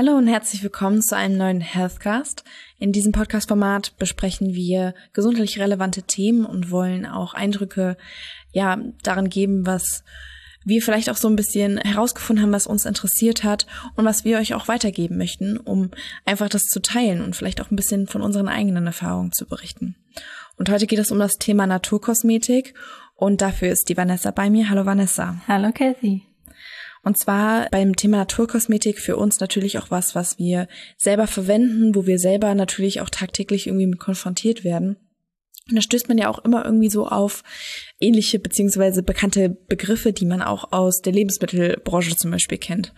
Hallo und herzlich willkommen zu einem neuen Healthcast. In diesem Podcast-Format besprechen wir gesundheitlich relevante Themen und wollen auch Eindrücke, ja, daran geben, was wir vielleicht auch so ein bisschen herausgefunden haben, was uns interessiert hat und was wir euch auch weitergeben möchten, um einfach das zu teilen und vielleicht auch ein bisschen von unseren eigenen Erfahrungen zu berichten. Und heute geht es um das Thema Naturkosmetik und dafür ist die Vanessa bei mir. Hallo Vanessa. Hallo Kathy. Und zwar beim Thema Naturkosmetik für uns natürlich auch was, was wir selber verwenden, wo wir selber natürlich auch tagtäglich irgendwie mit konfrontiert werden. Und da stößt man ja auch immer irgendwie so auf ähnliche beziehungsweise bekannte Begriffe, die man auch aus der Lebensmittelbranche zum Beispiel kennt.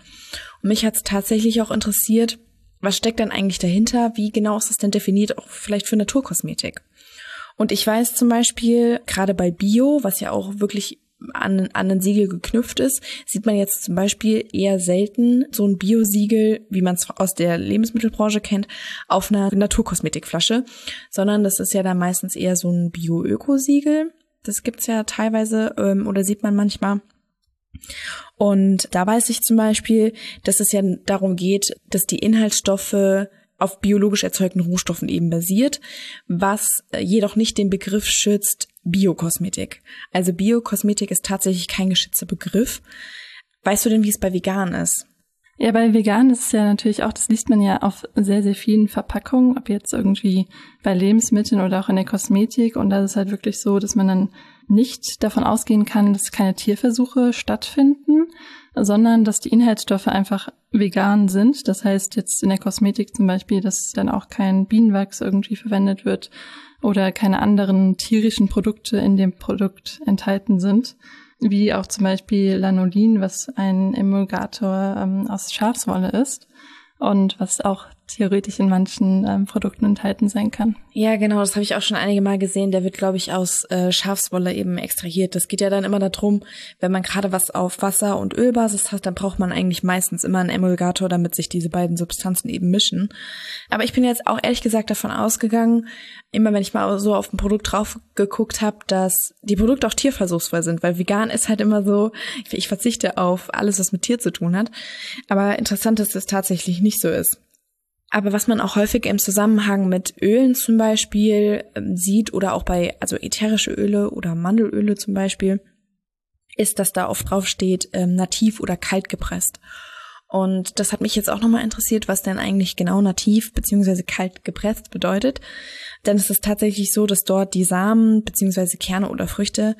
Und mich hat es tatsächlich auch interessiert, was steckt denn eigentlich dahinter? Wie genau ist das denn definiert, auch vielleicht für Naturkosmetik? Und ich weiß zum Beispiel, gerade bei Bio, was ja auch wirklich an, an ein Siegel geknüpft ist, sieht man jetzt zum Beispiel eher selten so ein Bio-Siegel, wie man es aus der Lebensmittelbranche kennt, auf einer Naturkosmetikflasche, sondern das ist ja dann meistens eher so ein Bio-Öko-Siegel. Das gibt's ja teilweise ähm, oder sieht man manchmal. Und da weiß ich zum Beispiel, dass es ja darum geht, dass die Inhaltsstoffe auf biologisch erzeugten Rohstoffen eben basiert, was äh, jedoch nicht den Begriff schützt Biokosmetik. Also Biokosmetik ist tatsächlich kein geschützter Begriff. Weißt du denn, wie es bei vegan ist? Ja, bei vegan ist es ja natürlich auch, das liest man ja auf sehr, sehr vielen Verpackungen, ob jetzt irgendwie bei Lebensmitteln oder auch in der Kosmetik. Und da ist es halt wirklich so, dass man dann nicht davon ausgehen kann, dass keine Tierversuche stattfinden, sondern dass die Inhaltsstoffe einfach vegan sind. Das heißt jetzt in der Kosmetik zum Beispiel, dass dann auch kein Bienenwachs irgendwie verwendet wird oder keine anderen tierischen Produkte in dem Produkt enthalten sind, wie auch zum Beispiel Lanolin, was ein Emulgator ähm, aus Schafswolle ist und was auch theoretisch in manchen ähm, Produkten enthalten sein kann. Ja, genau, das habe ich auch schon einige Mal gesehen. Der wird, glaube ich, aus äh, Schafswolle eben extrahiert. Das geht ja dann immer darum, wenn man gerade was auf Wasser- und Ölbasis hat, dann braucht man eigentlich meistens immer einen Emulgator, damit sich diese beiden Substanzen eben mischen. Aber ich bin jetzt auch ehrlich gesagt davon ausgegangen, immer wenn ich mal so auf ein Produkt drauf geguckt habe, dass die Produkte auch tierversuchsvoll sind, weil vegan ist halt immer so, ich verzichte auf alles, was mit Tier zu tun hat. Aber interessant, dass das tatsächlich nicht so ist. Aber was man auch häufig im Zusammenhang mit Ölen zum Beispiel ähm, sieht oder auch bei, also ätherische Öle oder Mandelöle zum Beispiel, ist, dass da oft drauf steht, ähm, nativ oder kalt gepresst. Und das hat mich jetzt auch nochmal interessiert, was denn eigentlich genau nativ beziehungsweise kalt gepresst bedeutet. Denn es ist tatsächlich so, dass dort die Samen beziehungsweise Kerne oder Früchte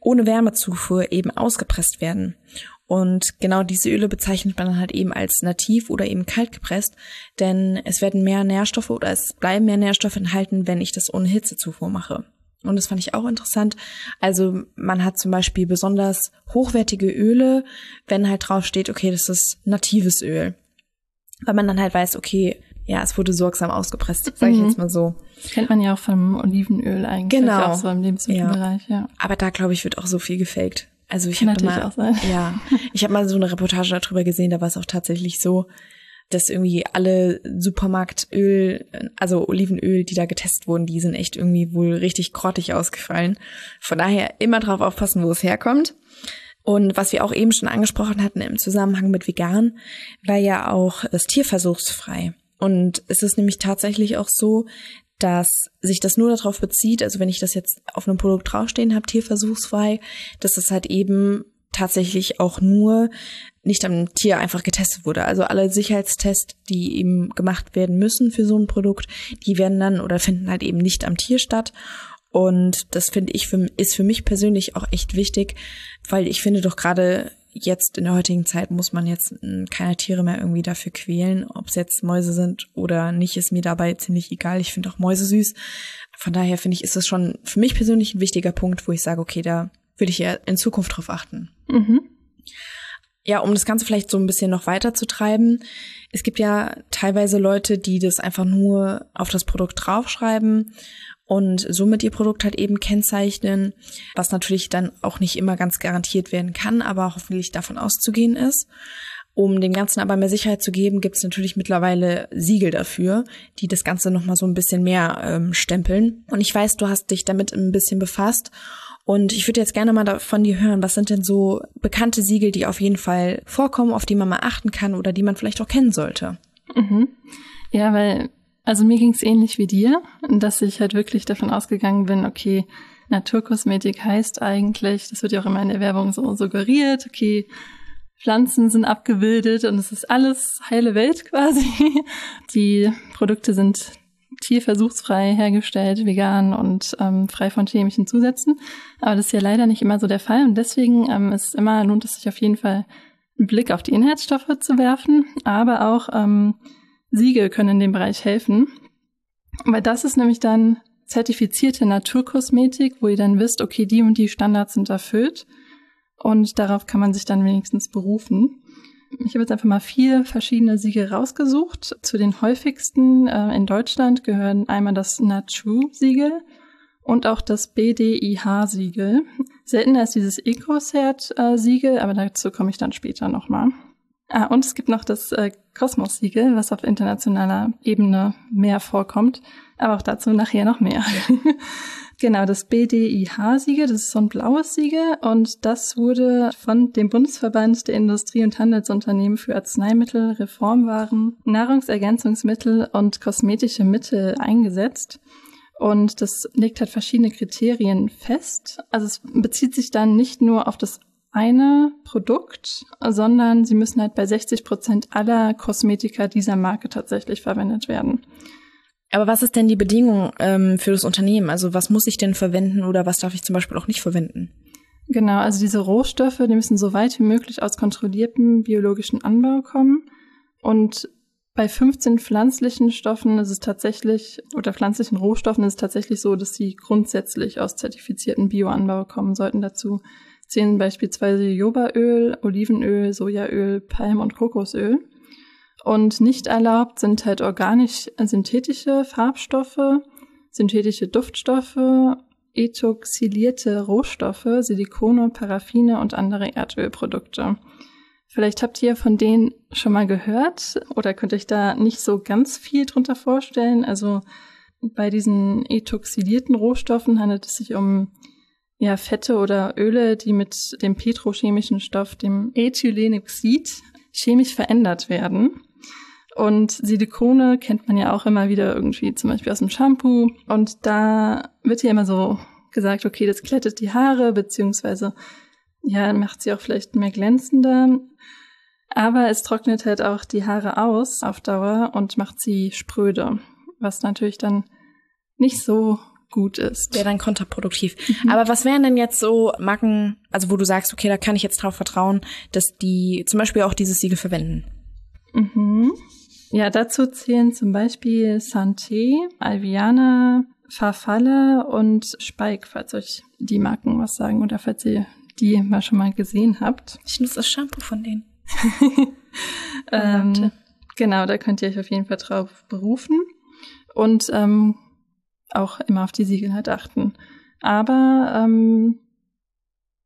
ohne Wärmezufuhr eben ausgepresst werden. Und genau diese Öle bezeichnet man dann halt eben als nativ oder eben kalt gepresst, denn es werden mehr Nährstoffe oder es bleiben mehr Nährstoffe enthalten, wenn ich das ohne Hitzezufuhr mache. Und das fand ich auch interessant. Also man hat zum Beispiel besonders hochwertige Öle, wenn halt drauf steht, okay, das ist natives Öl. Weil man dann halt weiß, okay, ja, es wurde sorgsam ausgepresst, sage ich mhm. jetzt mal so. Kennt man ja auch vom Olivenöl eigentlich. Genau. Auch so im Lebensmittelbereich, ja. ja. Aber da, glaube ich, wird auch so viel gefaked. Also ich habe mal, ja, ich habe mal so eine Reportage darüber gesehen, da war es auch tatsächlich so, dass irgendwie alle Supermarktöl, also Olivenöl, die da getestet wurden, die sind echt irgendwie wohl richtig grottig ausgefallen. Von daher immer drauf aufpassen, wo es herkommt. Und was wir auch eben schon angesprochen hatten im Zusammenhang mit vegan, war ja auch das tierversuchsfrei. Und es ist nämlich tatsächlich auch so, dass sich das nur darauf bezieht, also wenn ich das jetzt auf einem Produkt draufstehen habe, tierversuchsfrei, dass es halt eben tatsächlich auch nur nicht am Tier einfach getestet wurde. Also alle Sicherheitstests, die eben gemacht werden müssen für so ein Produkt, die werden dann oder finden halt eben nicht am Tier statt. Und das finde ich für, ist für mich persönlich auch echt wichtig, weil ich finde doch gerade jetzt in der heutigen Zeit muss man jetzt hm, keine Tiere mehr irgendwie dafür quälen. Ob es jetzt Mäuse sind oder nicht, ist mir dabei ziemlich egal. Ich finde auch Mäuse süß. Von daher finde ich, ist das schon für mich persönlich ein wichtiger Punkt, wo ich sage, okay, da würde ich ja in Zukunft drauf achten. Mhm. Ja, um das Ganze vielleicht so ein bisschen noch weiter zu treiben. Es gibt ja teilweise Leute, die das einfach nur auf das Produkt draufschreiben und somit ihr Produkt halt eben kennzeichnen, was natürlich dann auch nicht immer ganz garantiert werden kann, aber hoffentlich davon auszugehen ist. Um dem Ganzen aber mehr Sicherheit zu geben, gibt es natürlich mittlerweile Siegel dafür, die das Ganze nochmal so ein bisschen mehr ähm, stempeln. Und ich weiß, du hast dich damit ein bisschen befasst. Und ich würde jetzt gerne mal von dir hören, was sind denn so bekannte Siegel, die auf jeden Fall vorkommen, auf die man mal achten kann oder die man vielleicht auch kennen sollte? Mhm. Ja, weil, also mir ging es ähnlich wie dir, dass ich halt wirklich davon ausgegangen bin, okay, Naturkosmetik heißt eigentlich, das wird ja auch immer in der Werbung so suggeriert, okay, Pflanzen sind abgebildet und es ist alles heile Welt quasi. Die Produkte sind tierversuchsfrei hergestellt, vegan und ähm, frei von chemischen Zusätzen. Aber das ist ja leider nicht immer so der Fall und deswegen ähm, ist immer lohnt es sich auf jeden Fall einen Blick auf die Inhaltsstoffe zu werfen, aber auch ähm, Siegel können in dem Bereich helfen, weil das ist nämlich dann zertifizierte Naturkosmetik, wo ihr dann wisst, okay, die und die Standards sind erfüllt und darauf kann man sich dann wenigstens berufen. Ich habe jetzt einfach mal vier verschiedene Siegel rausgesucht. Zu den häufigsten äh, in Deutschland gehören einmal das Natrue-Siegel und auch das BDIH-Siegel. Seltener ist dieses EcoCert-Siegel, aber dazu komme ich dann später nochmal. Ah, und es gibt noch das äh, Kosmos-Siegel, was auf internationaler Ebene mehr vorkommt, aber auch dazu nachher noch mehr. Genau, das BDIH-Siegel, das ist so ein blaues Siegel und das wurde von dem Bundesverband der Industrie- und Handelsunternehmen für Arzneimittel, Reformwaren, Nahrungsergänzungsmittel und kosmetische Mittel eingesetzt. Und das legt halt verschiedene Kriterien fest. Also es bezieht sich dann nicht nur auf das eine Produkt, sondern sie müssen halt bei 60 Prozent aller Kosmetika dieser Marke tatsächlich verwendet werden. Aber was ist denn die Bedingung ähm, für das Unternehmen? Also was muss ich denn verwenden oder was darf ich zum Beispiel auch nicht verwenden? Genau, also diese Rohstoffe, die müssen so weit wie möglich aus kontrolliertem biologischen Anbau kommen. Und bei 15 pflanzlichen Stoffen ist es tatsächlich, oder pflanzlichen Rohstoffen ist es tatsächlich so, dass sie grundsätzlich aus zertifizierten Bioanbau kommen sollten. Dazu zählen beispielsweise Jobaöl, Olivenöl, Sojaöl, Palm- und Kokosöl. Und nicht erlaubt sind halt organisch-synthetische Farbstoffe, synthetische Duftstoffe, ethoxylierte Rohstoffe, Silikone, Paraffine und andere Erdölprodukte. Vielleicht habt ihr von denen schon mal gehört oder könnt euch da nicht so ganz viel drunter vorstellen. Also bei diesen ethoxylierten Rohstoffen handelt es sich um ja, Fette oder Öle, die mit dem petrochemischen Stoff, dem Ethylenoxid, chemisch verändert werden. Und Silikone kennt man ja auch immer wieder irgendwie, zum Beispiel aus dem Shampoo. Und da wird ja immer so gesagt, okay, das glättet die Haare, beziehungsweise ja, macht sie auch vielleicht mehr glänzender. Aber es trocknet halt auch die Haare aus auf Dauer und macht sie spröde, was natürlich dann nicht so gut ist. Wäre dann kontraproduktiv. Mhm. Aber was wären denn jetzt so Marken, also wo du sagst, okay, da kann ich jetzt drauf vertrauen, dass die zum Beispiel auch dieses Siegel verwenden? Mhm. Ja, dazu zählen zum Beispiel Santé, Alviana, Farfalle und Spike, falls euch die Marken was sagen oder falls ihr die mal schon mal gesehen habt. Ich nutze das Shampoo von denen. ähm, genau, da könnt ihr euch auf jeden Fall drauf berufen und ähm, auch immer auf die Siegel halt achten. Aber ähm,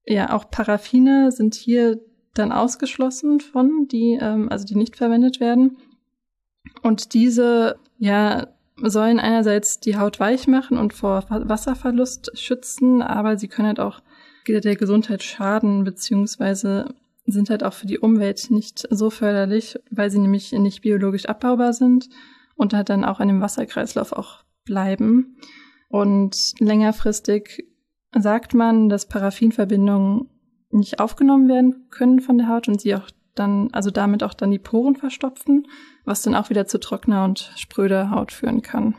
ja, auch Paraffine sind hier dann ausgeschlossen von, die, ähm, also die nicht verwendet werden. Und diese, ja, sollen einerseits die Haut weich machen und vor Wasserverlust schützen, aber sie können halt auch der Gesundheit schaden, beziehungsweise sind halt auch für die Umwelt nicht so förderlich, weil sie nämlich nicht biologisch abbaubar sind und halt dann auch in dem Wasserkreislauf auch bleiben. Und längerfristig sagt man, dass Paraffinverbindungen nicht aufgenommen werden können von der Haut und sie auch dann, also damit auch dann die Poren verstopfen, was dann auch wieder zu trockener und spröder Haut führen kann.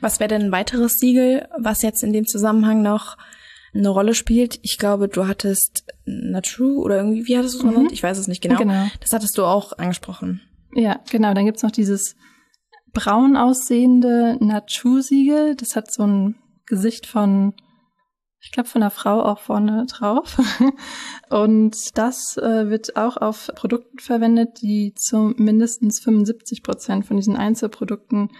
Was wäre denn ein weiteres Siegel, was jetzt in dem Zusammenhang noch eine Rolle spielt? Ich glaube, du hattest Natrue oder irgendwie, wie hattest du es mhm. genannt? Ich weiß es nicht genau. genau. Das hattest du auch angesprochen. Ja, genau. Dann gibt's noch dieses braun aussehende Natrue-Siegel. Das hat so ein Gesicht von ich glaube, von der Frau auch vorne drauf. Und das äh, wird auch auf Produkten verwendet, die zu mindestens 75 Prozent von diesen Einzelprodukten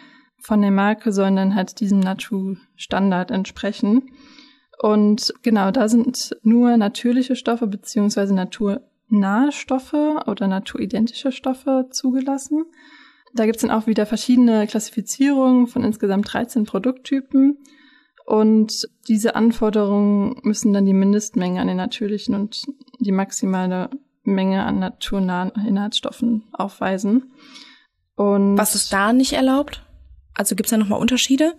von der Marke sollen dann halt diesem Natur-Standard entsprechen. Und genau, da sind nur natürliche Stoffe beziehungsweise naturnahe Stoffe oder naturidentische Stoffe zugelassen. Da gibt's dann auch wieder verschiedene Klassifizierungen von insgesamt 13 Produkttypen. Und diese Anforderungen müssen dann die Mindestmenge an den natürlichen und die maximale Menge an naturnahen Inhaltsstoffen aufweisen. Und Was ist da nicht erlaubt? Also gibt's da nochmal Unterschiede?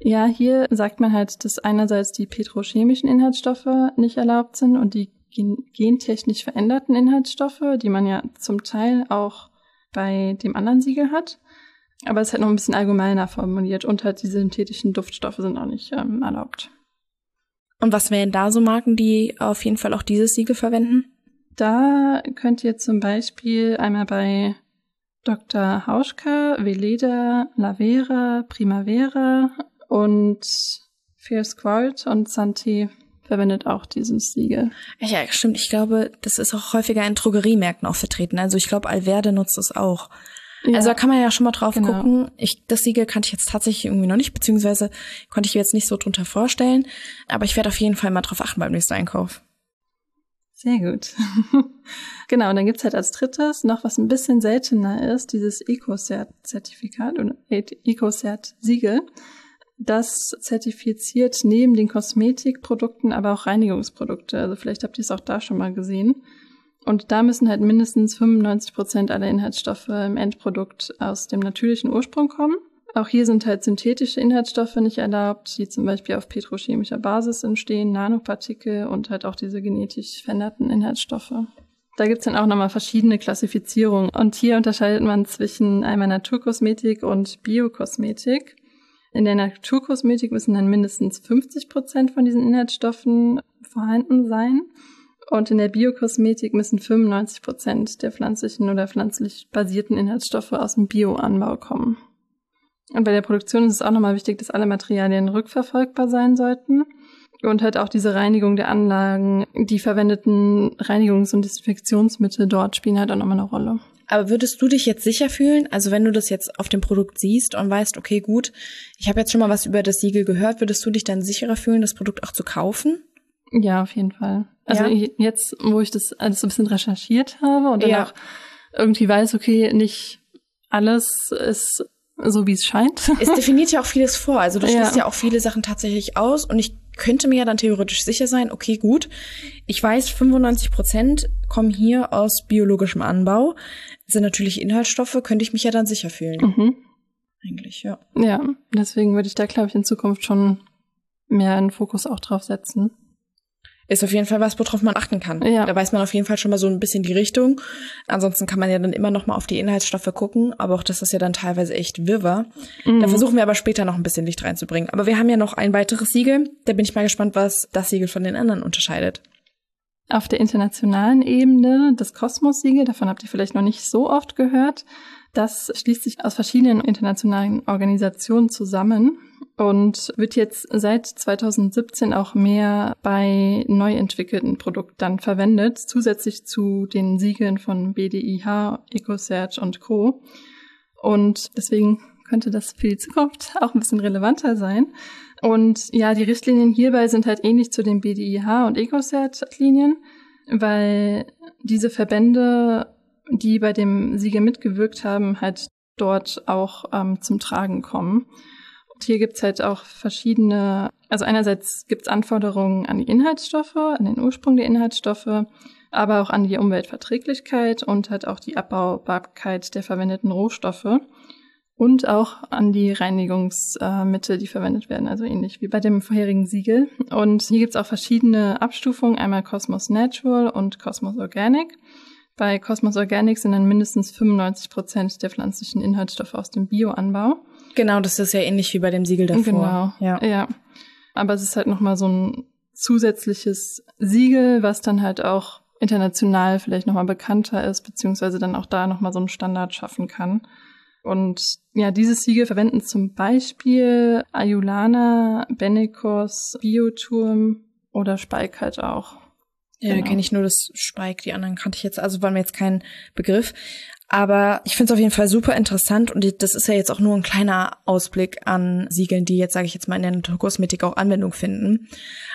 Ja, hier sagt man halt, dass einerseits die petrochemischen Inhaltsstoffe nicht erlaubt sind und die gen gentechnisch veränderten Inhaltsstoffe, die man ja zum Teil auch bei dem anderen Siegel hat. Aber es ist halt noch ein bisschen allgemeiner formuliert und halt die synthetischen Duftstoffe sind auch nicht ähm, erlaubt. Und was wären da so Marken, die auf jeden Fall auch dieses Siegel verwenden? Da könnt ihr zum Beispiel einmal bei Dr. Hauschka, Veleda, Lavera, Primavera und Fierce Qualt und Santé verwendet auch dieses Siegel. Ja, stimmt. Ich glaube, das ist auch häufiger in Drogeriemärkten auch vertreten. Also ich glaube, Alverde nutzt es auch. Ja, also da kann man ja schon mal drauf genau. gucken. Ich, das Siegel kannte ich jetzt tatsächlich irgendwie noch nicht, beziehungsweise konnte ich mir jetzt nicht so drunter vorstellen. Aber ich werde auf jeden Fall mal drauf achten beim nächsten Einkauf. Sehr gut. genau, und dann gibt's halt als drittes noch, was ein bisschen seltener ist, dieses EcoCert-Zertifikat oder EcoCert-Siegel. Das zertifiziert neben den Kosmetikprodukten aber auch Reinigungsprodukte. Also vielleicht habt ihr es auch da schon mal gesehen. Und da müssen halt mindestens 95 Prozent aller Inhaltsstoffe im Endprodukt aus dem natürlichen Ursprung kommen. Auch hier sind halt synthetische Inhaltsstoffe nicht erlaubt, die zum Beispiel auf petrochemischer Basis entstehen, Nanopartikel und halt auch diese genetisch veränderten Inhaltsstoffe. Da gibt's dann auch nochmal verschiedene Klassifizierungen. Und hier unterscheidet man zwischen einmal Naturkosmetik und Biokosmetik. In der Naturkosmetik müssen dann mindestens 50 Prozent von diesen Inhaltsstoffen vorhanden sein. Und in der Biokosmetik müssen 95 Prozent der pflanzlichen oder pflanzlich basierten Inhaltsstoffe aus dem Bioanbau kommen. Und bei der Produktion ist es auch nochmal wichtig, dass alle Materialien rückverfolgbar sein sollten. Und halt auch diese Reinigung der Anlagen, die verwendeten Reinigungs- und Desinfektionsmittel dort spielen halt auch nochmal eine Rolle. Aber würdest du dich jetzt sicher fühlen? Also wenn du das jetzt auf dem Produkt siehst und weißt, okay, gut, ich habe jetzt schon mal was über das Siegel gehört, würdest du dich dann sicherer fühlen, das Produkt auch zu kaufen? Ja, auf jeden Fall. Also ja? jetzt, wo ich das alles so ein bisschen recherchiert habe und dann ja. auch irgendwie weiß, okay, nicht alles ist so, wie es scheint. Es definiert ja auch vieles vor. Also du schließt ja. ja auch viele Sachen tatsächlich aus und ich könnte mir ja dann theoretisch sicher sein, okay, gut, ich weiß, 95 Prozent kommen hier aus biologischem Anbau, sind natürlich Inhaltsstoffe, könnte ich mich ja dann sicher fühlen. Mhm. Eigentlich, ja. Ja, deswegen würde ich da, glaube ich, in Zukunft schon mehr einen Fokus auch drauf setzen ist auf jeden Fall was, worauf man achten kann. Ja. Da weiß man auf jeden Fall schon mal so ein bisschen die Richtung. Ansonsten kann man ja dann immer noch mal auf die Inhaltsstoffe gucken, aber auch das ist ja dann teilweise echt wirrwarr. Mhm. Da versuchen wir aber später noch ein bisschen Licht reinzubringen. Aber wir haben ja noch ein weiteres Siegel. Da bin ich mal gespannt, was das Siegel von den anderen unterscheidet. Auf der internationalen Ebene das Kosmos-Siegel, davon habt ihr vielleicht noch nicht so oft gehört. Das schließt sich aus verschiedenen internationalen Organisationen zusammen und wird jetzt seit 2017 auch mehr bei neu entwickelten Produkten verwendet, zusätzlich zu den Siegeln von BDIH, EcoSearch und Co. Und deswegen könnte das für die Zukunft auch ein bisschen relevanter sein. Und ja, die Richtlinien hierbei sind halt ähnlich zu den BDIH und EcoCert-Linien, weil diese Verbände die bei dem Siegel mitgewirkt haben, halt dort auch ähm, zum Tragen kommen. Und hier gibt's halt auch verschiedene, also einerseits gibt's Anforderungen an die Inhaltsstoffe, an den Ursprung der Inhaltsstoffe, aber auch an die Umweltverträglichkeit und halt auch die Abbaubarkeit der verwendeten Rohstoffe und auch an die Reinigungsmittel, die verwendet werden, also ähnlich wie bei dem vorherigen Siegel. Und hier gibt's auch verschiedene Abstufungen, einmal Cosmos Natural und Cosmos Organic. Bei Cosmos Organic sind dann mindestens 95 Prozent der pflanzlichen Inhaltsstoffe aus dem Bioanbau. Genau, das ist ja ähnlich wie bei dem Siegel davor. Genau, ja. ja. Aber es ist halt nochmal so ein zusätzliches Siegel, was dann halt auch international vielleicht nochmal bekannter ist, beziehungsweise dann auch da nochmal so einen Standard schaffen kann. Und ja, dieses Siegel verwenden zum Beispiel Ayulana, Benecos, Bioturm oder Spike halt auch. Ja, genau. kenne ich nur das Spike, die anderen kannte ich jetzt, also war mir jetzt kein Begriff. Aber ich finde es auf jeden Fall super interessant und das ist ja jetzt auch nur ein kleiner Ausblick an Siegeln, die jetzt, sage ich jetzt mal, in der Naturkosmetik auch Anwendung finden.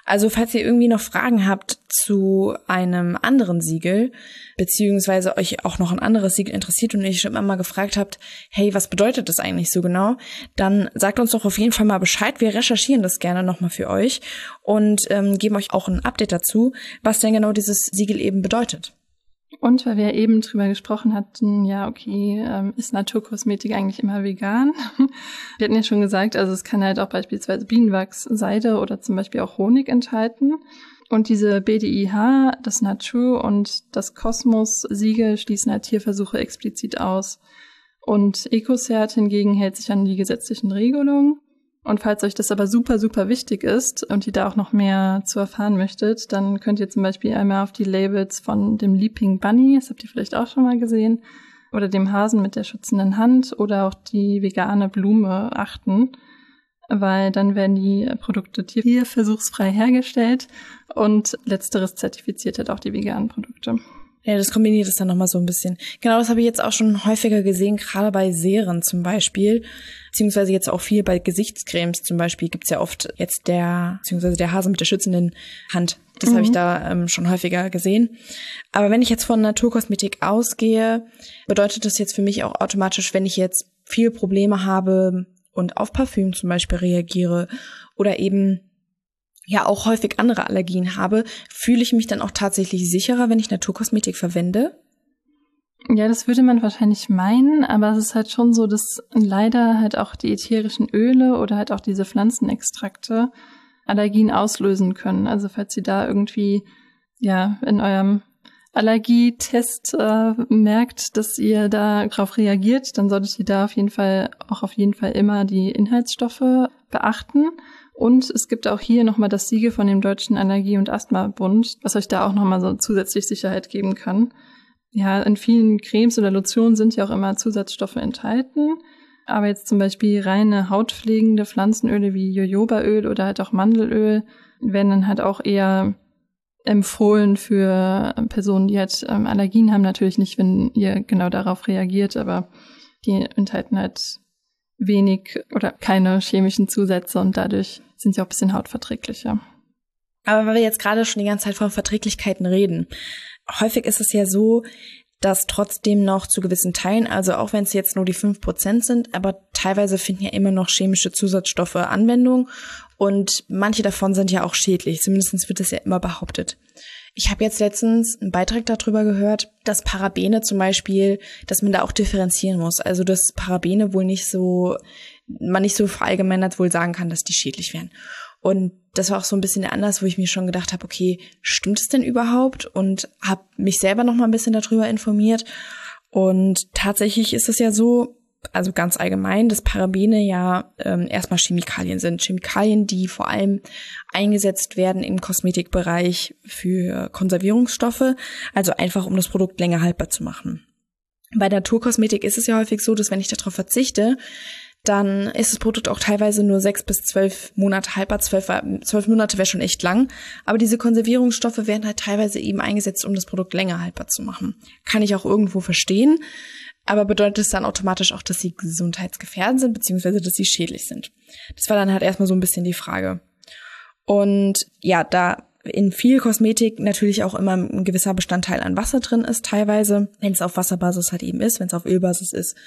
Also falls ihr irgendwie noch Fragen habt zu einem anderen Siegel, beziehungsweise euch auch noch ein anderes Siegel interessiert und ihr schon immer mal gefragt habt, hey, was bedeutet das eigentlich so genau, dann sagt uns doch auf jeden Fall mal Bescheid. Wir recherchieren das gerne nochmal für euch und ähm, geben euch auch ein Update dazu, was denn genau dieses Siegel eben bedeutet. Und weil wir eben drüber gesprochen hatten, ja, okay, ähm, ist Naturkosmetik eigentlich immer vegan? wir hatten ja schon gesagt, also es kann halt auch beispielsweise Bienenwachs, Seide oder zum Beispiel auch Honig enthalten. Und diese BDIH, das Natur und das Kosmos-Siegel schließen halt Tierversuche explizit aus. Und EcoCert hingegen hält sich an die gesetzlichen Regelungen. Und falls euch das aber super, super wichtig ist und ihr da auch noch mehr zu erfahren möchtet, dann könnt ihr zum Beispiel einmal auf die Labels von dem Leaping Bunny, das habt ihr vielleicht auch schon mal gesehen, oder dem Hasen mit der schützenden Hand oder auch die vegane Blume achten, weil dann werden die Produkte tierversuchsfrei hergestellt und letzteres zertifiziert halt auch die veganen Produkte. Ja, das kombiniert es dann nochmal so ein bisschen. Genau, das habe ich jetzt auch schon häufiger gesehen, gerade bei Serien zum Beispiel, beziehungsweise jetzt auch viel bei Gesichtscremes zum Beispiel gibt's ja oft jetzt der, beziehungsweise der Hase mit der schützenden Hand. Das mhm. habe ich da ähm, schon häufiger gesehen. Aber wenn ich jetzt von Naturkosmetik ausgehe, bedeutet das jetzt für mich auch automatisch, wenn ich jetzt viel Probleme habe und auf Parfüm zum Beispiel reagiere oder eben ja auch häufig andere Allergien habe, fühle ich mich dann auch tatsächlich sicherer, wenn ich Naturkosmetik verwende? Ja, das würde man wahrscheinlich meinen, aber es ist halt schon so, dass leider halt auch die ätherischen Öle oder halt auch diese Pflanzenextrakte Allergien auslösen können. Also falls ihr da irgendwie ja in eurem Allergietest äh, merkt, dass ihr da drauf reagiert, dann solltet ihr da auf jeden Fall auch auf jeden Fall immer die Inhaltsstoffe beachten. Und es gibt auch hier nochmal das Siegel von dem Deutschen Allergie- und Asthma-Bund, was euch da auch nochmal so zusätzlich Sicherheit geben kann. Ja, in vielen Cremes oder Lotionen sind ja auch immer Zusatzstoffe enthalten. Aber jetzt zum Beispiel reine hautpflegende Pflanzenöle wie Jojobaöl oder halt auch Mandelöl werden dann halt auch eher empfohlen für Personen, die halt ähm, Allergien haben. Natürlich nicht, wenn ihr genau darauf reagiert, aber die enthalten halt wenig oder keine chemischen Zusätze und dadurch sind sie auch ein bisschen hautverträglicher. Aber weil wir jetzt gerade schon die ganze Zeit von Verträglichkeiten reden, häufig ist es ja so, dass trotzdem noch zu gewissen Teilen, also auch wenn es jetzt nur die fünf Prozent sind, aber teilweise finden ja immer noch chemische Zusatzstoffe Anwendung und manche davon sind ja auch schädlich, zumindest wird das ja immer behauptet. Ich habe jetzt letztens einen Beitrag darüber gehört, dass Parabene zum Beispiel, dass man da auch differenzieren muss. Also dass Parabene wohl nicht so, man nicht so verallgemeinert wohl sagen kann, dass die schädlich wären. Und das war auch so ein bisschen der Anlass, wo ich mir schon gedacht habe, okay, stimmt es denn überhaupt? Und habe mich selber noch mal ein bisschen darüber informiert. Und tatsächlich ist es ja so, also ganz allgemein, dass Parabene ja ähm, erstmal Chemikalien sind. Chemikalien, die vor allem eingesetzt werden im Kosmetikbereich für Konservierungsstoffe, also einfach um das Produkt länger haltbar zu machen. Bei Naturkosmetik ist es ja häufig so, dass wenn ich darauf verzichte, dann ist das Produkt auch teilweise nur sechs bis zwölf Monate haltbar. Zwölf, zwölf Monate wäre schon echt lang. Aber diese Konservierungsstoffe werden halt teilweise eben eingesetzt, um das Produkt länger haltbar zu machen. Kann ich auch irgendwo verstehen. Aber bedeutet es dann automatisch auch, dass sie gesundheitsgefährdend sind, beziehungsweise dass sie schädlich sind? Das war dann halt erstmal so ein bisschen die Frage. Und ja, da in viel Kosmetik natürlich auch immer ein gewisser Bestandteil an Wasser drin ist, teilweise, wenn es auf Wasserbasis halt eben ist, wenn es auf Ölbasis ist,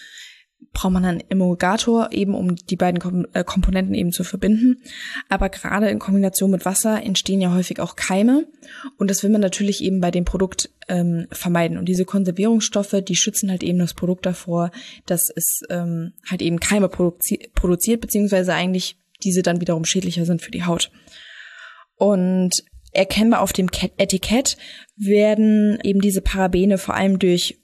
braucht man einen Emulgator eben, um die beiden Kom äh, Komponenten eben zu verbinden. Aber gerade in Kombination mit Wasser entstehen ja häufig auch Keime und das will man natürlich eben bei dem Produkt ähm, vermeiden. Und diese Konservierungsstoffe, die schützen halt eben das Produkt davor, dass es ähm, halt eben Keime produzi produziert, beziehungsweise eigentlich diese dann wiederum schädlicher sind für die Haut. Und erkennbar auf dem Etikett werden eben diese Parabene vor allem durch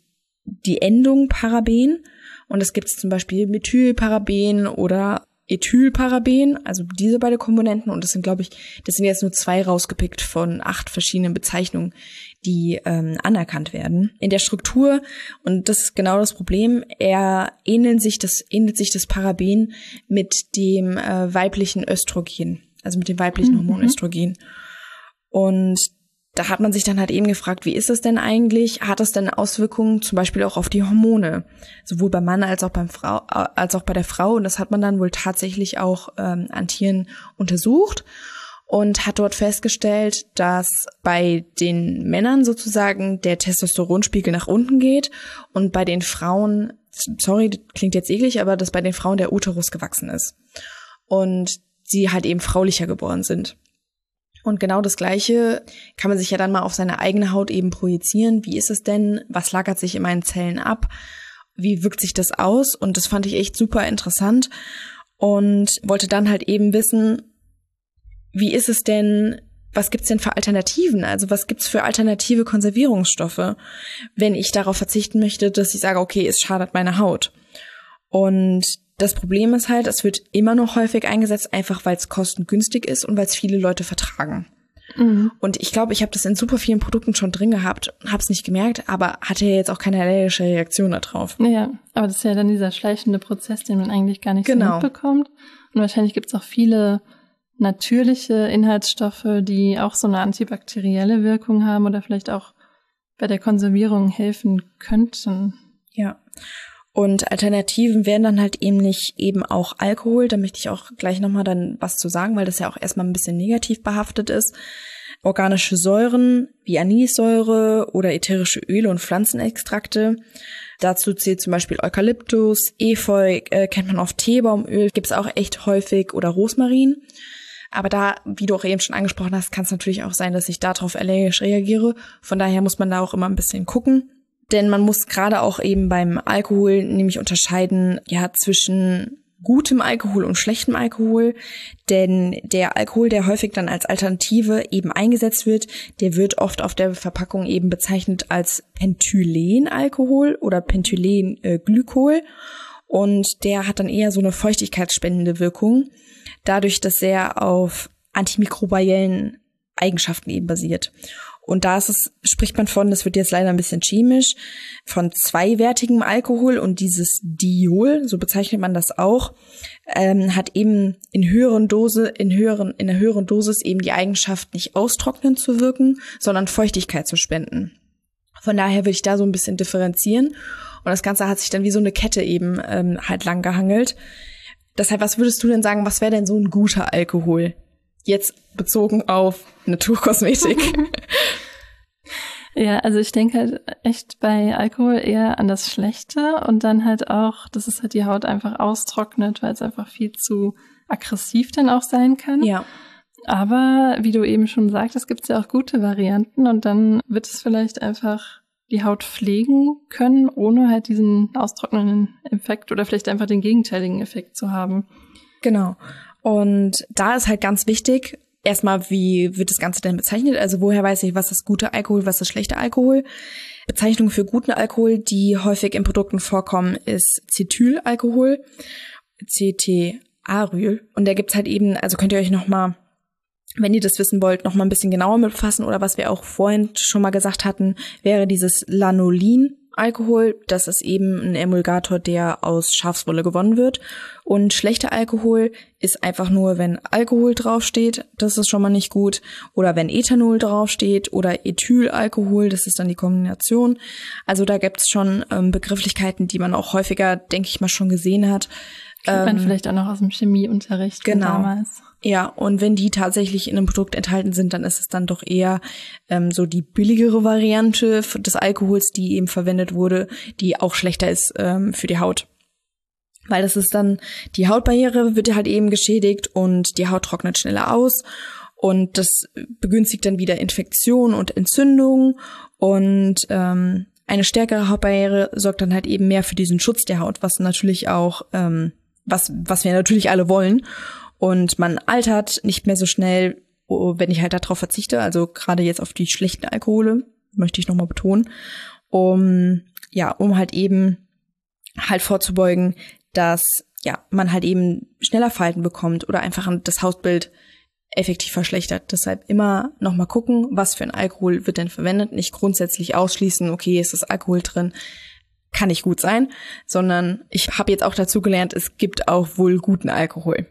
die Endung Paraben und es gibt zum Beispiel Methylparaben oder Ethylparaben, also diese beiden Komponenten. Und das sind, glaube ich, das sind jetzt nur zwei rausgepickt von acht verschiedenen Bezeichnungen, die ähm, anerkannt werden. In der Struktur, und das ist genau das Problem, er ähnelt sich das, ähnelt sich das Paraben mit dem äh, weiblichen Östrogen, also mit dem weiblichen mhm. Hormon Östrogen. Und da hat man sich dann halt eben gefragt, wie ist es denn eigentlich? Hat es denn Auswirkungen zum Beispiel auch auf die Hormone? Sowohl beim Mann als auch beim Frau, äh, als auch bei der Frau. Und das hat man dann wohl tatsächlich auch ähm, an Tieren untersucht und hat dort festgestellt, dass bei den Männern sozusagen der Testosteronspiegel nach unten geht und bei den Frauen, sorry, klingt jetzt eklig, aber dass bei den Frauen der Uterus gewachsen ist. Und sie halt eben fraulicher geboren sind. Und genau das Gleiche kann man sich ja dann mal auf seine eigene Haut eben projizieren. Wie ist es denn? Was lagert sich in meinen Zellen ab? Wie wirkt sich das aus? Und das fand ich echt super interessant und wollte dann halt eben wissen, wie ist es denn, was gibt's denn für Alternativen? Also was gibt's für alternative Konservierungsstoffe, wenn ich darauf verzichten möchte, dass ich sage, okay, es schadet meine Haut. Und das Problem ist halt, es wird immer noch häufig eingesetzt, einfach weil es kostengünstig ist und weil es viele Leute vertragen. Mhm. Und ich glaube, ich habe das in super vielen Produkten schon drin gehabt, habe es nicht gemerkt, aber hatte ja jetzt auch keine allergische Reaktion darauf. Ja, aber das ist ja dann dieser schleichende Prozess, den man eigentlich gar nicht genau. so mitbekommt. Und wahrscheinlich gibt es auch viele natürliche Inhaltsstoffe, die auch so eine antibakterielle Wirkung haben oder vielleicht auch bei der Konservierung helfen könnten. Ja. Und Alternativen wären dann halt eben nicht eben auch Alkohol. Da möchte ich auch gleich nochmal dann was zu sagen, weil das ja auch erstmal ein bisschen negativ behaftet ist. Organische Säuren wie Anissäure oder ätherische Öle und Pflanzenextrakte. Dazu zählt zum Beispiel Eukalyptus, Efeu, äh, kennt man oft Teebaumöl, gibt's auch echt häufig oder Rosmarin. Aber da, wie du auch eben schon angesprochen hast, kann es natürlich auch sein, dass ich darauf allergisch reagiere. Von daher muss man da auch immer ein bisschen gucken. Denn man muss gerade auch eben beim Alkohol nämlich unterscheiden, ja, zwischen gutem Alkohol und schlechtem Alkohol. Denn der Alkohol, der häufig dann als Alternative eben eingesetzt wird, der wird oft auf der Verpackung eben bezeichnet als Pentylenalkohol oder Pentylenglykol. Und der hat dann eher so eine feuchtigkeitsspendende Wirkung dadurch, dass er auf antimikrobiellen Eigenschaften eben basiert. Und da ist es, spricht man von, das wird jetzt leider ein bisschen chemisch, von zweiwertigem Alkohol und dieses Diol, so bezeichnet man das auch, ähm, hat eben in höheren Dose, in höheren, in einer höheren Dosis eben die Eigenschaft, nicht austrocknend zu wirken, sondern Feuchtigkeit zu spenden. Von daher würde ich da so ein bisschen differenzieren. Und das Ganze hat sich dann wie so eine Kette eben ähm, halt lang gehangelt. Deshalb, was würdest du denn sagen, was wäre denn so ein guter Alkohol? Jetzt bezogen auf Naturkosmetik. ja, also ich denke halt echt bei Alkohol eher an das Schlechte und dann halt auch, dass es halt die Haut einfach austrocknet, weil es einfach viel zu aggressiv dann auch sein kann. Ja. Aber wie du eben schon sagtest, gibt es ja auch gute Varianten und dann wird es vielleicht einfach die Haut pflegen können, ohne halt diesen austrocknenden Effekt oder vielleicht einfach den gegenteiligen Effekt zu haben. Genau. Und da ist halt ganz wichtig, erstmal, wie wird das Ganze denn bezeichnet? Also woher weiß ich, was ist gute Alkohol, was ist schlechter Alkohol? Bezeichnung für guten Alkohol, die häufig in Produkten vorkommen, ist Cetylalkohol, CT-Aryl. Und da gibt's halt eben, also könnt ihr euch nochmal wenn ihr das wissen wollt, noch mal ein bisschen genauer mit befassen oder was wir auch vorhin schon mal gesagt hatten, wäre dieses Lanolin. Alkohol, das ist eben ein Emulgator, der aus Schafswolle gewonnen wird. Und schlechter Alkohol ist einfach nur, wenn Alkohol draufsteht, das ist schon mal nicht gut. Oder wenn Ethanol draufsteht oder Ethylalkohol, das ist dann die Kombination. Also da gibt's schon ähm, Begrifflichkeiten, die man auch häufiger, denke ich mal, schon gesehen hat. Kennt man ähm, vielleicht auch noch aus dem Chemieunterricht genau. damals. Ja, und wenn die tatsächlich in einem Produkt enthalten sind, dann ist es dann doch eher ähm, so die billigere Variante des Alkohols, die eben verwendet wurde, die auch schlechter ist ähm, für die Haut. Weil das ist dann, die Hautbarriere wird halt eben geschädigt und die Haut trocknet schneller aus. Und das begünstigt dann wieder Infektion und Entzündung. Und ähm, eine stärkere Hautbarriere sorgt dann halt eben mehr für diesen Schutz der Haut, was natürlich auch, ähm, was, was wir natürlich alle wollen und man altert nicht mehr so schnell, oh, wenn ich halt darauf verzichte, also gerade jetzt auf die schlechten Alkohole, möchte ich nochmal betonen, um, ja, um halt eben halt vorzubeugen, dass, ja, man halt eben schneller Falten bekommt oder einfach das Hautbild effektiv verschlechtert. Deshalb immer nochmal gucken, was für ein Alkohol wird denn verwendet. Nicht grundsätzlich ausschließen, okay, ist das Alkohol drin, kann nicht gut sein, sondern ich habe jetzt auch dazu gelernt, es gibt auch wohl guten Alkohol.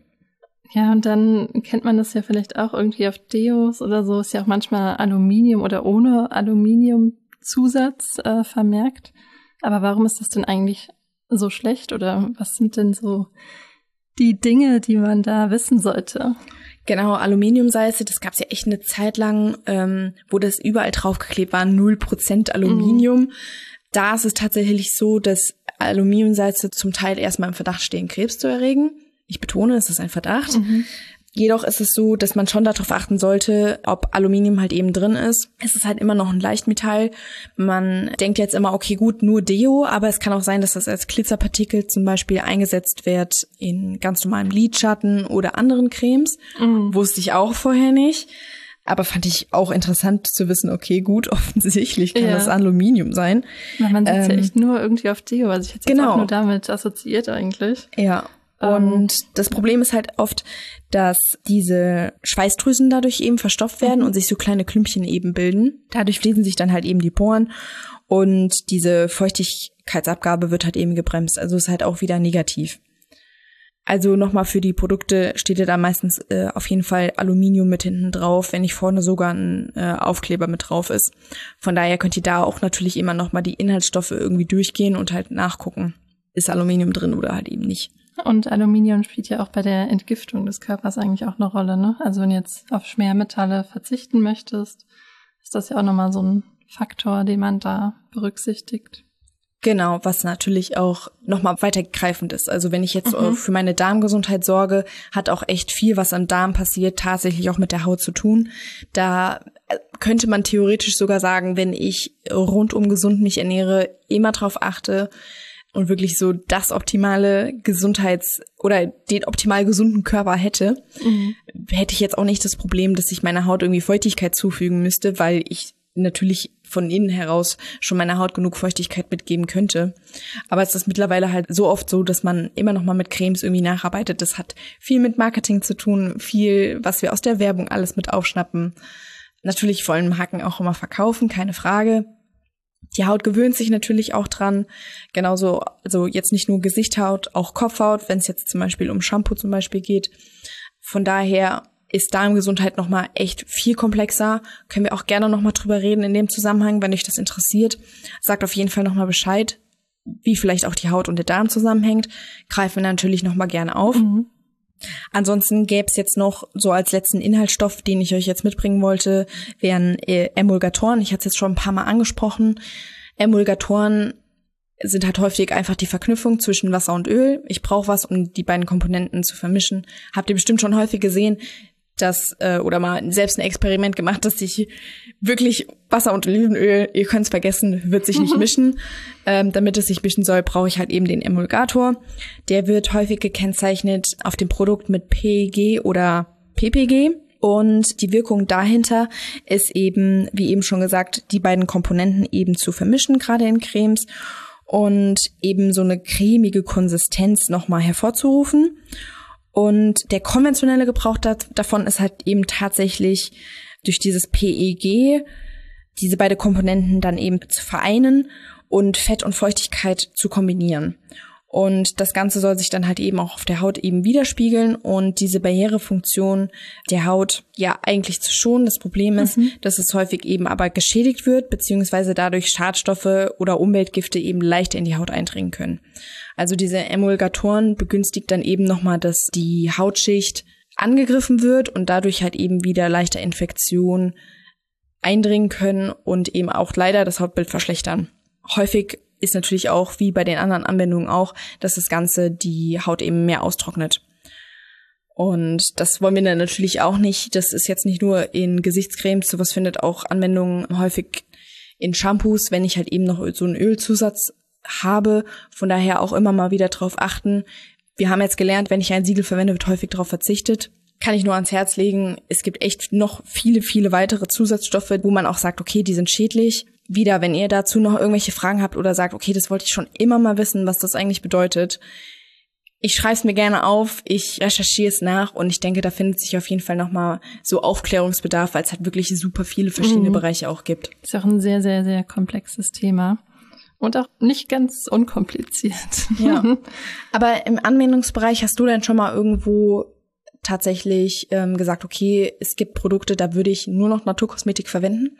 Ja, und dann kennt man das ja vielleicht auch irgendwie auf Deos oder so, ist ja auch manchmal Aluminium oder ohne Aluminiumzusatz äh, vermerkt. Aber warum ist das denn eigentlich so schlecht oder was sind denn so die Dinge, die man da wissen sollte? Genau, Aluminiumsalze, das gab's ja echt eine Zeit lang, ähm, wo das überall draufgeklebt war, 0% Aluminium. Mhm. Da ist es tatsächlich so, dass Aluminiumsalze zum Teil erstmal im Verdacht stehen, Krebs zu erregen. Ich betone, es ist ein Verdacht. Mhm. Jedoch ist es so, dass man schon darauf achten sollte, ob Aluminium halt eben drin ist. Es ist halt immer noch ein Leichtmetall. Man denkt jetzt immer, okay, gut, nur Deo, aber es kann auch sein, dass das als Glitzerpartikel zum Beispiel eingesetzt wird in ganz normalem Lidschatten oder anderen Cremes. Mhm. Wusste ich auch vorher nicht. Aber fand ich auch interessant zu wissen, okay, gut, offensichtlich kann ja. das Aluminium sein. Man sieht ähm, ja echt nur irgendwie auf Deo, also ich hätte es genau. auch nur damit assoziiert eigentlich. Ja, und das Problem ist halt oft, dass diese Schweißdrüsen dadurch eben verstopft werden mhm. und sich so kleine Klümpchen eben bilden. Dadurch fließen sich dann halt eben die Poren und diese Feuchtigkeitsabgabe wird halt eben gebremst. Also ist halt auch wieder negativ. Also nochmal für die Produkte steht ja da meistens äh, auf jeden Fall Aluminium mit hinten drauf, wenn nicht vorne sogar ein äh, Aufkleber mit drauf ist. Von daher könnt ihr da auch natürlich immer nochmal die Inhaltsstoffe irgendwie durchgehen und halt nachgucken, ist Aluminium drin oder halt eben nicht. Und Aluminium spielt ja auch bei der Entgiftung des Körpers eigentlich auch eine Rolle, ne? Also wenn du jetzt auf Schwermetalle verzichten möchtest, ist das ja auch nochmal so ein Faktor, den man da berücksichtigt. Genau, was natürlich auch nochmal weitergreifend ist. Also wenn ich jetzt mhm. für meine Darmgesundheit sorge, hat auch echt viel, was am Darm passiert, tatsächlich auch mit der Haut zu tun. Da äh, könnte man theoretisch sogar sagen, wenn ich rundum gesund mich ernähre, immer drauf achte, und wirklich so das optimale Gesundheits- oder den optimal gesunden Körper hätte, mhm. hätte ich jetzt auch nicht das Problem, dass ich meiner Haut irgendwie Feuchtigkeit zufügen müsste, weil ich natürlich von innen heraus schon meiner Haut genug Feuchtigkeit mitgeben könnte. Aber es ist mittlerweile halt so oft so, dass man immer noch mal mit Cremes irgendwie nacharbeitet. Das hat viel mit Marketing zu tun, viel, was wir aus der Werbung alles mit aufschnappen. Natürlich wollen Marken auch immer verkaufen, keine Frage. Die Haut gewöhnt sich natürlich auch dran. Genauso, also jetzt nicht nur Gesichthaut, auch Kopfhaut, wenn es jetzt zum Beispiel um Shampoo zum Beispiel geht. Von daher ist Darmgesundheit nochmal echt viel komplexer. Können wir auch gerne nochmal drüber reden in dem Zusammenhang, wenn euch das interessiert. Sagt auf jeden Fall nochmal Bescheid, wie vielleicht auch die Haut und der Darm zusammenhängt. Greifen wir natürlich nochmal gerne auf. Mhm. Ansonsten gäbe es jetzt noch so als letzten Inhaltsstoff, den ich euch jetzt mitbringen wollte, wären äh, Emulgatoren. Ich hatte es jetzt schon ein paar Mal angesprochen. Emulgatoren sind halt häufig einfach die Verknüpfung zwischen Wasser und Öl. Ich brauche was, um die beiden Komponenten zu vermischen. Habt ihr bestimmt schon häufig gesehen, dass, äh, oder mal selbst ein Experiment gemacht, dass sich wirklich Wasser und Olivenöl, ihr könnt es vergessen, wird sich nicht mischen. Ähm, damit es sich mischen soll, brauche ich halt eben den Emulgator. Der wird häufig gekennzeichnet auf dem Produkt mit PEG oder PPG. Und die Wirkung dahinter ist eben, wie eben schon gesagt, die beiden Komponenten eben zu vermischen, gerade in Cremes und eben so eine cremige Konsistenz nochmal hervorzurufen. Und der konventionelle Gebrauch davon ist halt eben tatsächlich durch dieses PEG diese beiden Komponenten dann eben zu vereinen und Fett und Feuchtigkeit zu kombinieren. Und das Ganze soll sich dann halt eben auch auf der Haut eben widerspiegeln und diese Barrierefunktion der Haut ja eigentlich zu schonen. Das Problem ist, mhm. dass es häufig eben aber geschädigt wird, beziehungsweise dadurch Schadstoffe oder Umweltgifte eben leichter in die Haut eindringen können. Also diese Emulgatoren begünstigt dann eben nochmal, dass die Hautschicht angegriffen wird und dadurch halt eben wieder leichter Infektionen eindringen können und eben auch leider das Hautbild verschlechtern. Häufig ist natürlich auch, wie bei den anderen Anwendungen auch, dass das Ganze die Haut eben mehr austrocknet. Und das wollen wir dann natürlich auch nicht. Das ist jetzt nicht nur in Gesichtscremes, sowas findet auch Anwendungen häufig in Shampoos, wenn ich halt eben noch so einen Ölzusatz habe. Von daher auch immer mal wieder drauf achten. Wir haben jetzt gelernt, wenn ich ein Siegel verwende, wird häufig darauf verzichtet. Kann ich nur ans Herz legen. Es gibt echt noch viele, viele weitere Zusatzstoffe, wo man auch sagt, okay, die sind schädlich. Wieder, wenn ihr dazu noch irgendwelche Fragen habt oder sagt, okay, das wollte ich schon immer mal wissen, was das eigentlich bedeutet. Ich schreibe es mir gerne auf, ich recherchiere es nach und ich denke, da findet sich auf jeden Fall nochmal so Aufklärungsbedarf, weil es halt wirklich super viele verschiedene mhm. Bereiche auch gibt. Ist auch ein sehr, sehr, sehr komplexes Thema. Und auch nicht ganz unkompliziert. Ja. Aber im Anwendungsbereich hast du denn schon mal irgendwo tatsächlich ähm, gesagt, okay, es gibt Produkte, da würde ich nur noch Naturkosmetik verwenden?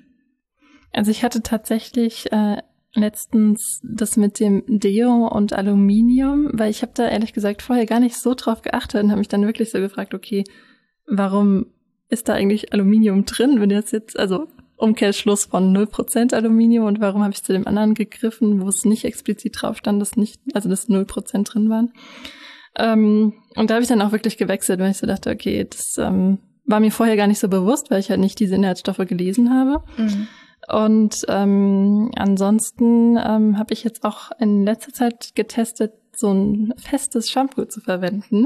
Also ich hatte tatsächlich äh, letztens das mit dem Deo und Aluminium, weil ich habe da ehrlich gesagt vorher gar nicht so drauf geachtet und habe mich dann wirklich so gefragt, okay, warum ist da eigentlich Aluminium drin, wenn jetzt jetzt, also Umkehrschluss von 0% Aluminium und warum habe ich zu dem anderen gegriffen, wo es nicht explizit drauf stand, dass nicht, also dass 0% drin waren. Ähm, und da habe ich dann auch wirklich gewechselt, weil ich so dachte, okay, das ähm, war mir vorher gar nicht so bewusst, weil ich halt nicht diese Inhaltsstoffe gelesen habe. Mhm. Und ähm, ansonsten ähm, habe ich jetzt auch in letzter Zeit getestet, so ein festes Shampoo zu verwenden.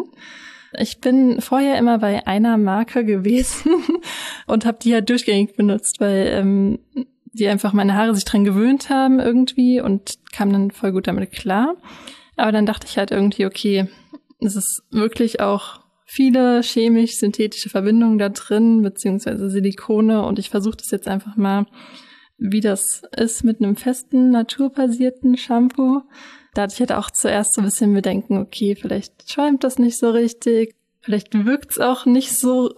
Ich bin vorher immer bei einer Marke gewesen und habe die halt durchgängig benutzt, weil ähm, die einfach meine Haare sich dran gewöhnt haben irgendwie und kam dann voll gut damit klar. Aber dann dachte ich halt irgendwie, okay, es ist wirklich auch viele chemisch-synthetische Verbindungen da drin, beziehungsweise Silikone und ich versuche das jetzt einfach mal, wie das ist mit einem festen, naturbasierten Shampoo. Da hatte ich halt auch zuerst so ein bisschen Bedenken, okay, vielleicht schäumt das nicht so richtig, vielleicht wirkt's auch nicht so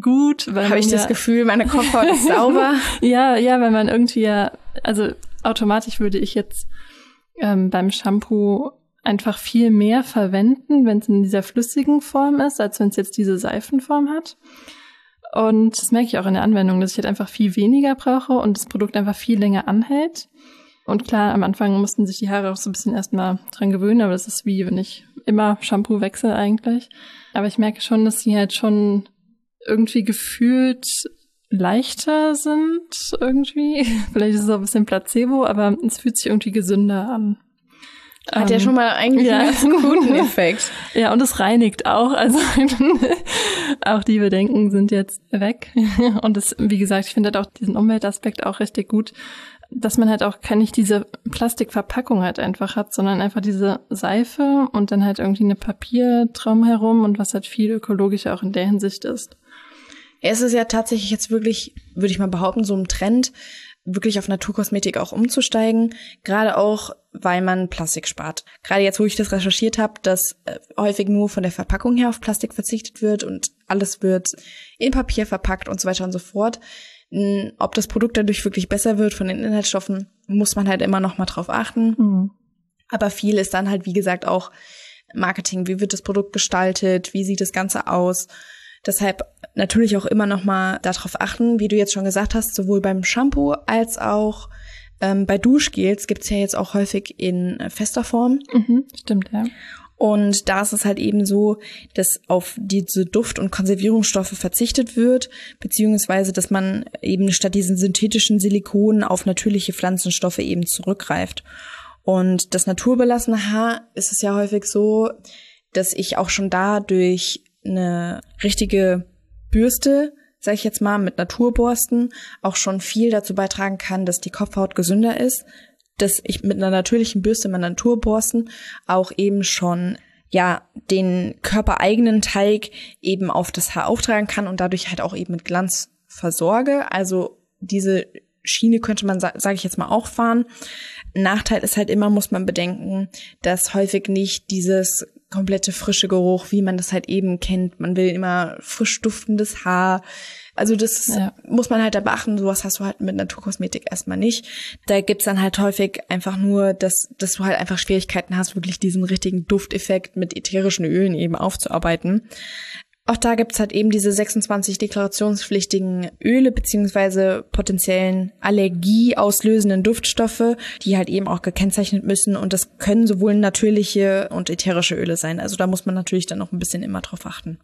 gut. Weil Habe ich ja, das Gefühl, meine Kopfhaut ist sauber? ja, ja, weil man irgendwie ja, also automatisch würde ich jetzt ähm, beim Shampoo einfach viel mehr verwenden, wenn es in dieser flüssigen Form ist, als wenn es jetzt diese Seifenform hat. Und das merke ich auch in der Anwendung, dass ich halt einfach viel weniger brauche und das Produkt einfach viel länger anhält. Und klar, am Anfang mussten sich die Haare auch so ein bisschen erstmal dran gewöhnen, aber das ist wie, wenn ich immer Shampoo wechsle eigentlich. Aber ich merke schon, dass sie halt schon irgendwie gefühlt leichter sind irgendwie. Vielleicht ist es auch ein bisschen Placebo, aber es fühlt sich irgendwie gesünder an. Hat ähm, ja schon mal eigentlich ja. einen ganz guten Effekt. ja, und es reinigt auch. Also auch die Bedenken sind jetzt weg. Und das, wie gesagt, ich finde halt auch diesen Umweltaspekt auch richtig gut, dass man halt auch kann nicht diese Plastikverpackung halt einfach hat, sondern einfach diese Seife und dann halt irgendwie eine Papiertraum herum und was halt viel ökologischer auch in der Hinsicht ist. Es ist ja tatsächlich jetzt wirklich, würde ich mal behaupten, so ein Trend, wirklich auf Naturkosmetik auch umzusteigen, gerade auch, weil man Plastik spart. Gerade jetzt, wo ich das recherchiert habe, dass äh, häufig nur von der Verpackung her auf Plastik verzichtet wird und alles wird in Papier verpackt und so weiter und so fort. Ob das Produkt dadurch wirklich besser wird von den Inhaltsstoffen, muss man halt immer noch mal drauf achten. Mhm. Aber viel ist dann halt, wie gesagt, auch Marketing. Wie wird das Produkt gestaltet? Wie sieht das Ganze aus? Deshalb natürlich auch immer noch mal darauf achten, wie du jetzt schon gesagt hast, sowohl beim Shampoo als auch ähm, bei Duschgels gibt's ja jetzt auch häufig in fester Form. Mhm, stimmt, ja. Und da ist es halt eben so, dass auf diese Duft- und Konservierungsstoffe verzichtet wird, beziehungsweise dass man eben statt diesen synthetischen Silikonen auf natürliche Pflanzenstoffe eben zurückgreift. Und das naturbelassene Haar ist es ja häufig so, dass ich auch schon da durch eine richtige Bürste, sag ich jetzt mal, mit Naturborsten auch schon viel dazu beitragen kann, dass die Kopfhaut gesünder ist, dass ich mit einer natürlichen Bürste, mit Naturborsten auch eben schon ja den körpereigenen Teig eben auf das Haar auftragen kann und dadurch halt auch eben mit Glanz versorge. Also diese Schiene könnte man, sage ich jetzt mal, auch fahren. Nachteil ist halt immer, muss man bedenken, dass häufig nicht dieses komplette frische Geruch, wie man das halt eben kennt. Man will immer frisch duftendes Haar. Also das ja. muss man halt da beachten. Sowas hast du halt mit Naturkosmetik erstmal nicht. Da gibt's dann halt häufig einfach nur, dass, dass du halt einfach Schwierigkeiten hast, wirklich diesen richtigen Dufteffekt mit ätherischen Ölen eben aufzuarbeiten. Auch da gibt's halt eben diese 26 deklarationspflichtigen Öle beziehungsweise potenziellen allergieauslösenden Duftstoffe, die halt eben auch gekennzeichnet müssen. Und das können sowohl natürliche und ätherische Öle sein. Also da muss man natürlich dann noch ein bisschen immer drauf achten.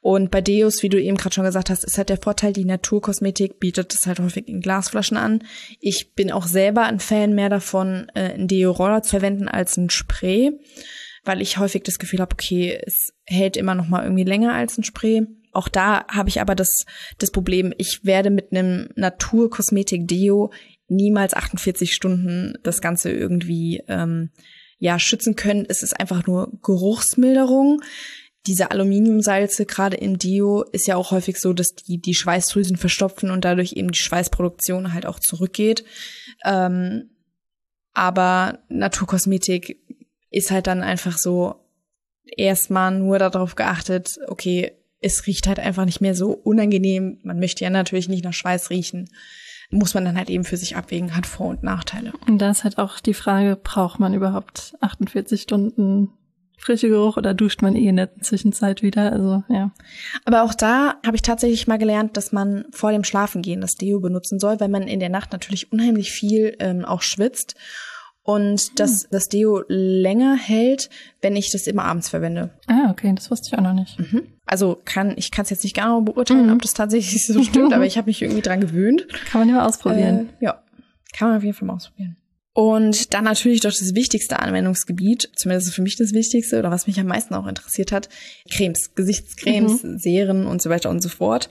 Und bei Deos, wie du eben gerade schon gesagt hast, ist halt der Vorteil, die Naturkosmetik bietet es halt häufig in Glasflaschen an. Ich bin auch selber ein Fan mehr davon, äh, einen Deo-Roller zu verwenden als ein Spray weil ich häufig das Gefühl habe, okay, es hält immer noch mal irgendwie länger als ein Spray. Auch da habe ich aber das, das Problem, ich werde mit einem Naturkosmetik-Deo niemals 48 Stunden das Ganze irgendwie ähm, ja schützen können. Es ist einfach nur Geruchsmilderung. Diese Aluminiumsalze, gerade in Deo, ist ja auch häufig so, dass die die Schweißdrüsen verstopfen und dadurch eben die Schweißproduktion halt auch zurückgeht. Ähm, aber Naturkosmetik ist halt dann einfach so erstmal nur darauf geachtet, okay, es riecht halt einfach nicht mehr so unangenehm. Man möchte ja natürlich nicht nach Schweiß riechen. Muss man dann halt eben für sich abwägen, hat Vor- und Nachteile. Und da ist halt auch die Frage, braucht man überhaupt 48 Stunden frische Geruch oder duscht man eh in der Zwischenzeit wieder? Also, ja. Aber auch da habe ich tatsächlich mal gelernt, dass man vor dem Schlafengehen das Deo benutzen soll, weil man in der Nacht natürlich unheimlich viel ähm, auch schwitzt und dass das Deo länger hält, wenn ich das immer abends verwende. Ah, okay, das wusste ich auch noch nicht. Mhm. Also kann ich kann es jetzt nicht genau beurteilen, mhm. ob das tatsächlich so stimmt, aber ich habe mich irgendwie dran gewöhnt. Kann man ja mal ausprobieren. Äh, ja, kann man auf jeden Fall mal ausprobieren. Und dann natürlich doch das wichtigste Anwendungsgebiet, zumindest für mich das wichtigste oder was mich am meisten auch interessiert hat, Cremes, Gesichtscremes, mhm. Serien und so weiter und so fort.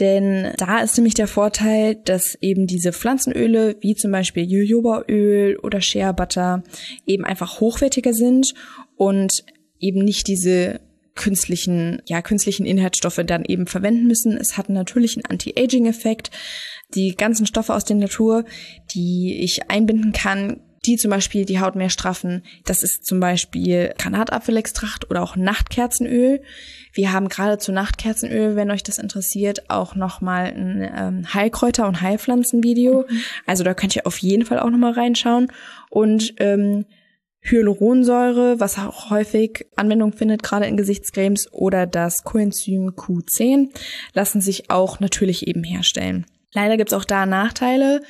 Denn da ist nämlich der Vorteil, dass eben diese Pflanzenöle, wie zum Beispiel Jojobaöl oder Shea Butter, eben einfach hochwertiger sind und eben nicht diese künstlichen, ja, künstlichen Inhaltsstoffe dann eben verwenden müssen. Es hat natürlich einen Anti-Aging-Effekt die ganzen Stoffe aus der Natur, die ich einbinden kann, die zum Beispiel die Haut mehr straffen. Das ist zum Beispiel Granatapfelextrakt oder auch Nachtkerzenöl. Wir haben gerade zu Nachtkerzenöl, wenn euch das interessiert, auch nochmal ein ähm, Heilkräuter- und Heilpflanzenvideo. Mhm. Also da könnt ihr auf jeden Fall auch nochmal reinschauen. Und ähm, Hyaluronsäure, was auch häufig Anwendung findet, gerade in Gesichtscremes, oder das Coenzym Q10 lassen sich auch natürlich eben herstellen. Leider gibt's auch da Nachteile.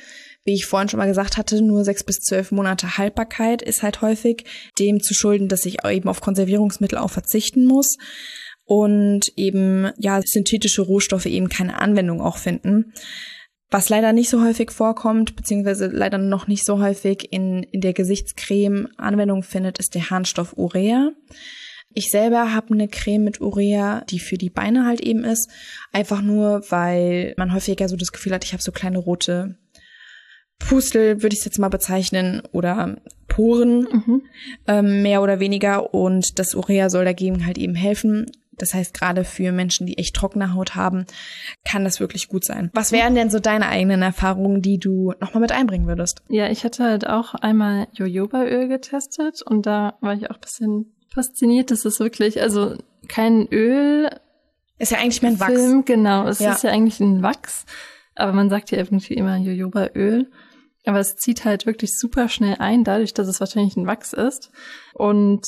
Wie ich vorhin schon mal gesagt hatte, nur sechs bis zwölf Monate Haltbarkeit ist halt häufig dem zu schulden, dass ich eben auf Konservierungsmittel auch verzichten muss und eben ja synthetische Rohstoffe eben keine Anwendung auch finden. Was leider nicht so häufig vorkommt, beziehungsweise leider noch nicht so häufig in, in der Gesichtscreme Anwendung findet, ist der Harnstoff Urea. Ich selber habe eine Creme mit Urea, die für die Beine halt eben ist. Einfach nur, weil man häufiger so das Gefühl hat, ich habe so kleine rote Pustel, würde ich es jetzt mal bezeichnen, oder Poren, mhm. ähm, mehr oder weniger. Und das Urea soll dagegen halt eben helfen. Das heißt, gerade für Menschen, die echt trockene Haut haben, kann das wirklich gut sein. Was wären denn so deine eigenen Erfahrungen, die du nochmal mit einbringen würdest? Ja, ich hatte halt auch einmal Jojobaöl getestet und da war ich auch bisschen fasziniert. Das ist wirklich, also kein Öl. Ist ja eigentlich mehr ein Wachs. Film, genau. Es ja. ist ja eigentlich ein Wachs. Aber man sagt ja irgendwie immer Jojobaöl. Aber es zieht halt wirklich super schnell ein, dadurch, dass es wahrscheinlich ein Wachs ist. Und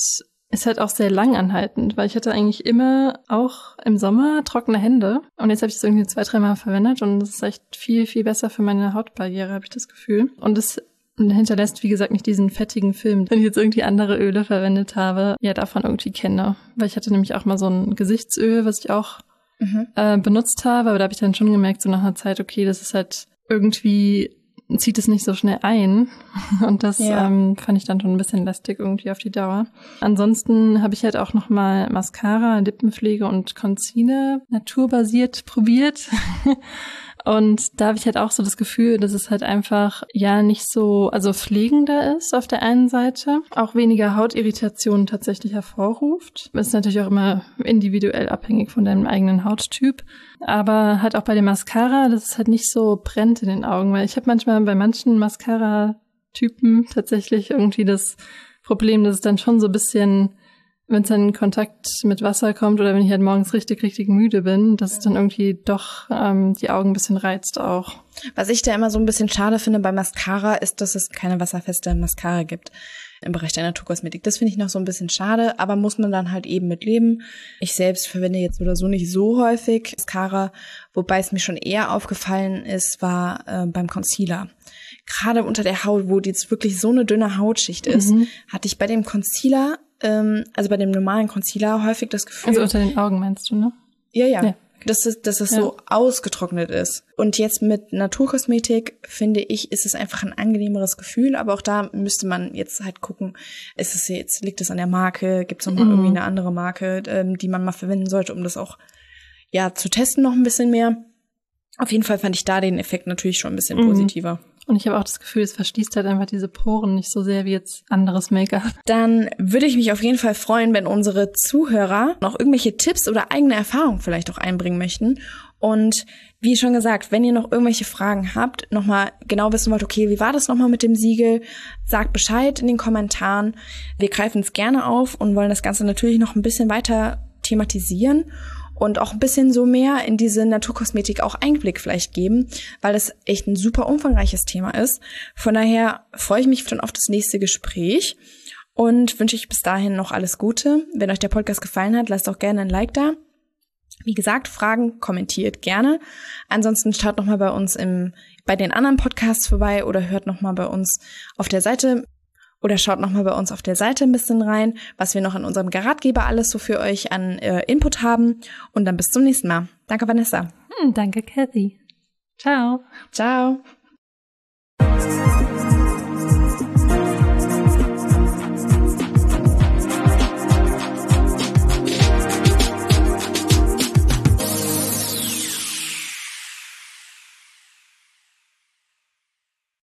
ist halt auch sehr langanhaltend, weil ich hatte eigentlich immer auch im Sommer trockene Hände. Und jetzt habe ich es irgendwie zwei, dreimal verwendet und es ist echt viel, viel besser für meine Hautbarriere, habe ich das Gefühl. Und es hinterlässt, wie gesagt, nicht diesen fettigen Film, wenn ich jetzt irgendwie andere Öle verwendet habe, ja, davon irgendwie kenne. Weil ich hatte nämlich auch mal so ein Gesichtsöl, was ich auch mhm. äh, benutzt habe, aber da habe ich dann schon gemerkt, so nach einer Zeit, okay, das ist halt irgendwie zieht es nicht so schnell ein. Und das ja. ähm, fand ich dann schon ein bisschen lästig irgendwie auf die Dauer. Ansonsten habe ich halt auch noch mal Mascara, Lippenpflege und Concealer naturbasiert probiert. Und da habe ich halt auch so das Gefühl, dass es halt einfach ja nicht so, also pflegender ist auf der einen Seite, auch weniger Hautirritationen tatsächlich hervorruft. Ist natürlich auch immer individuell abhängig von deinem eigenen Hauttyp. Aber halt auch bei dem Mascara, das ist halt nicht so brennt in den Augen, weil ich habe manchmal bei manchen Mascara-Typen tatsächlich irgendwie das Problem, dass es dann schon so ein bisschen wenn es dann in Kontakt mit Wasser kommt oder wenn ich halt morgens richtig, richtig müde bin, dass es dann irgendwie doch ähm, die Augen ein bisschen reizt auch. Was ich da immer so ein bisschen schade finde bei Mascara, ist, dass es keine wasserfeste Mascara gibt im Bereich der Naturkosmetik. Das finde ich noch so ein bisschen schade, aber muss man dann halt eben mit leben. Ich selbst verwende jetzt oder so nicht so häufig Mascara, wobei es mir schon eher aufgefallen ist, war äh, beim Concealer. Gerade unter der Haut, wo jetzt wirklich so eine dünne Hautschicht ist, mhm. hatte ich bei dem Concealer ähm, also bei dem normalen Concealer häufig das Gefühl. Also unter den Augen meinst du, ne? Ja, ja. ja. Dass es, dass es ja. so ausgetrocknet ist. Und jetzt mit Naturkosmetik, finde ich, ist es einfach ein angenehmeres Gefühl. Aber auch da müsste man jetzt halt gucken, ist es jetzt, liegt es an der Marke? Gibt es noch mal mhm. irgendwie eine andere Marke, ähm, die man mal verwenden sollte, um das auch, ja, zu testen noch ein bisschen mehr? Auf jeden Fall fand ich da den Effekt natürlich schon ein bisschen mhm. positiver. Und ich habe auch das Gefühl, es verschließt halt einfach diese Poren nicht so sehr wie jetzt anderes Make-up. Dann würde ich mich auf jeden Fall freuen, wenn unsere Zuhörer noch irgendwelche Tipps oder eigene Erfahrungen vielleicht auch einbringen möchten. Und wie schon gesagt, wenn ihr noch irgendwelche Fragen habt, nochmal genau wissen wollt, okay, wie war das nochmal mit dem Siegel, sagt Bescheid in den Kommentaren. Wir greifen es gerne auf und wollen das Ganze natürlich noch ein bisschen weiter thematisieren und auch ein bisschen so mehr in diese Naturkosmetik auch Einblick vielleicht geben, weil das echt ein super umfangreiches Thema ist. Von daher freue ich mich schon auf das nächste Gespräch und wünsche ich bis dahin noch alles Gute. Wenn euch der Podcast gefallen hat, lasst auch gerne ein Like da. Wie gesagt, Fragen kommentiert gerne. Ansonsten schaut noch mal bei uns im bei den anderen Podcasts vorbei oder hört noch mal bei uns auf der Seite Oder schaut nochmal bei uns auf der Seite ein bisschen rein, was wir noch in unserem Geratgeber alles so für euch an äh, Input haben. Und dann bis zum nächsten Mal. Danke, Vanessa. Hm, danke, Kathy. Ciao. Ciao.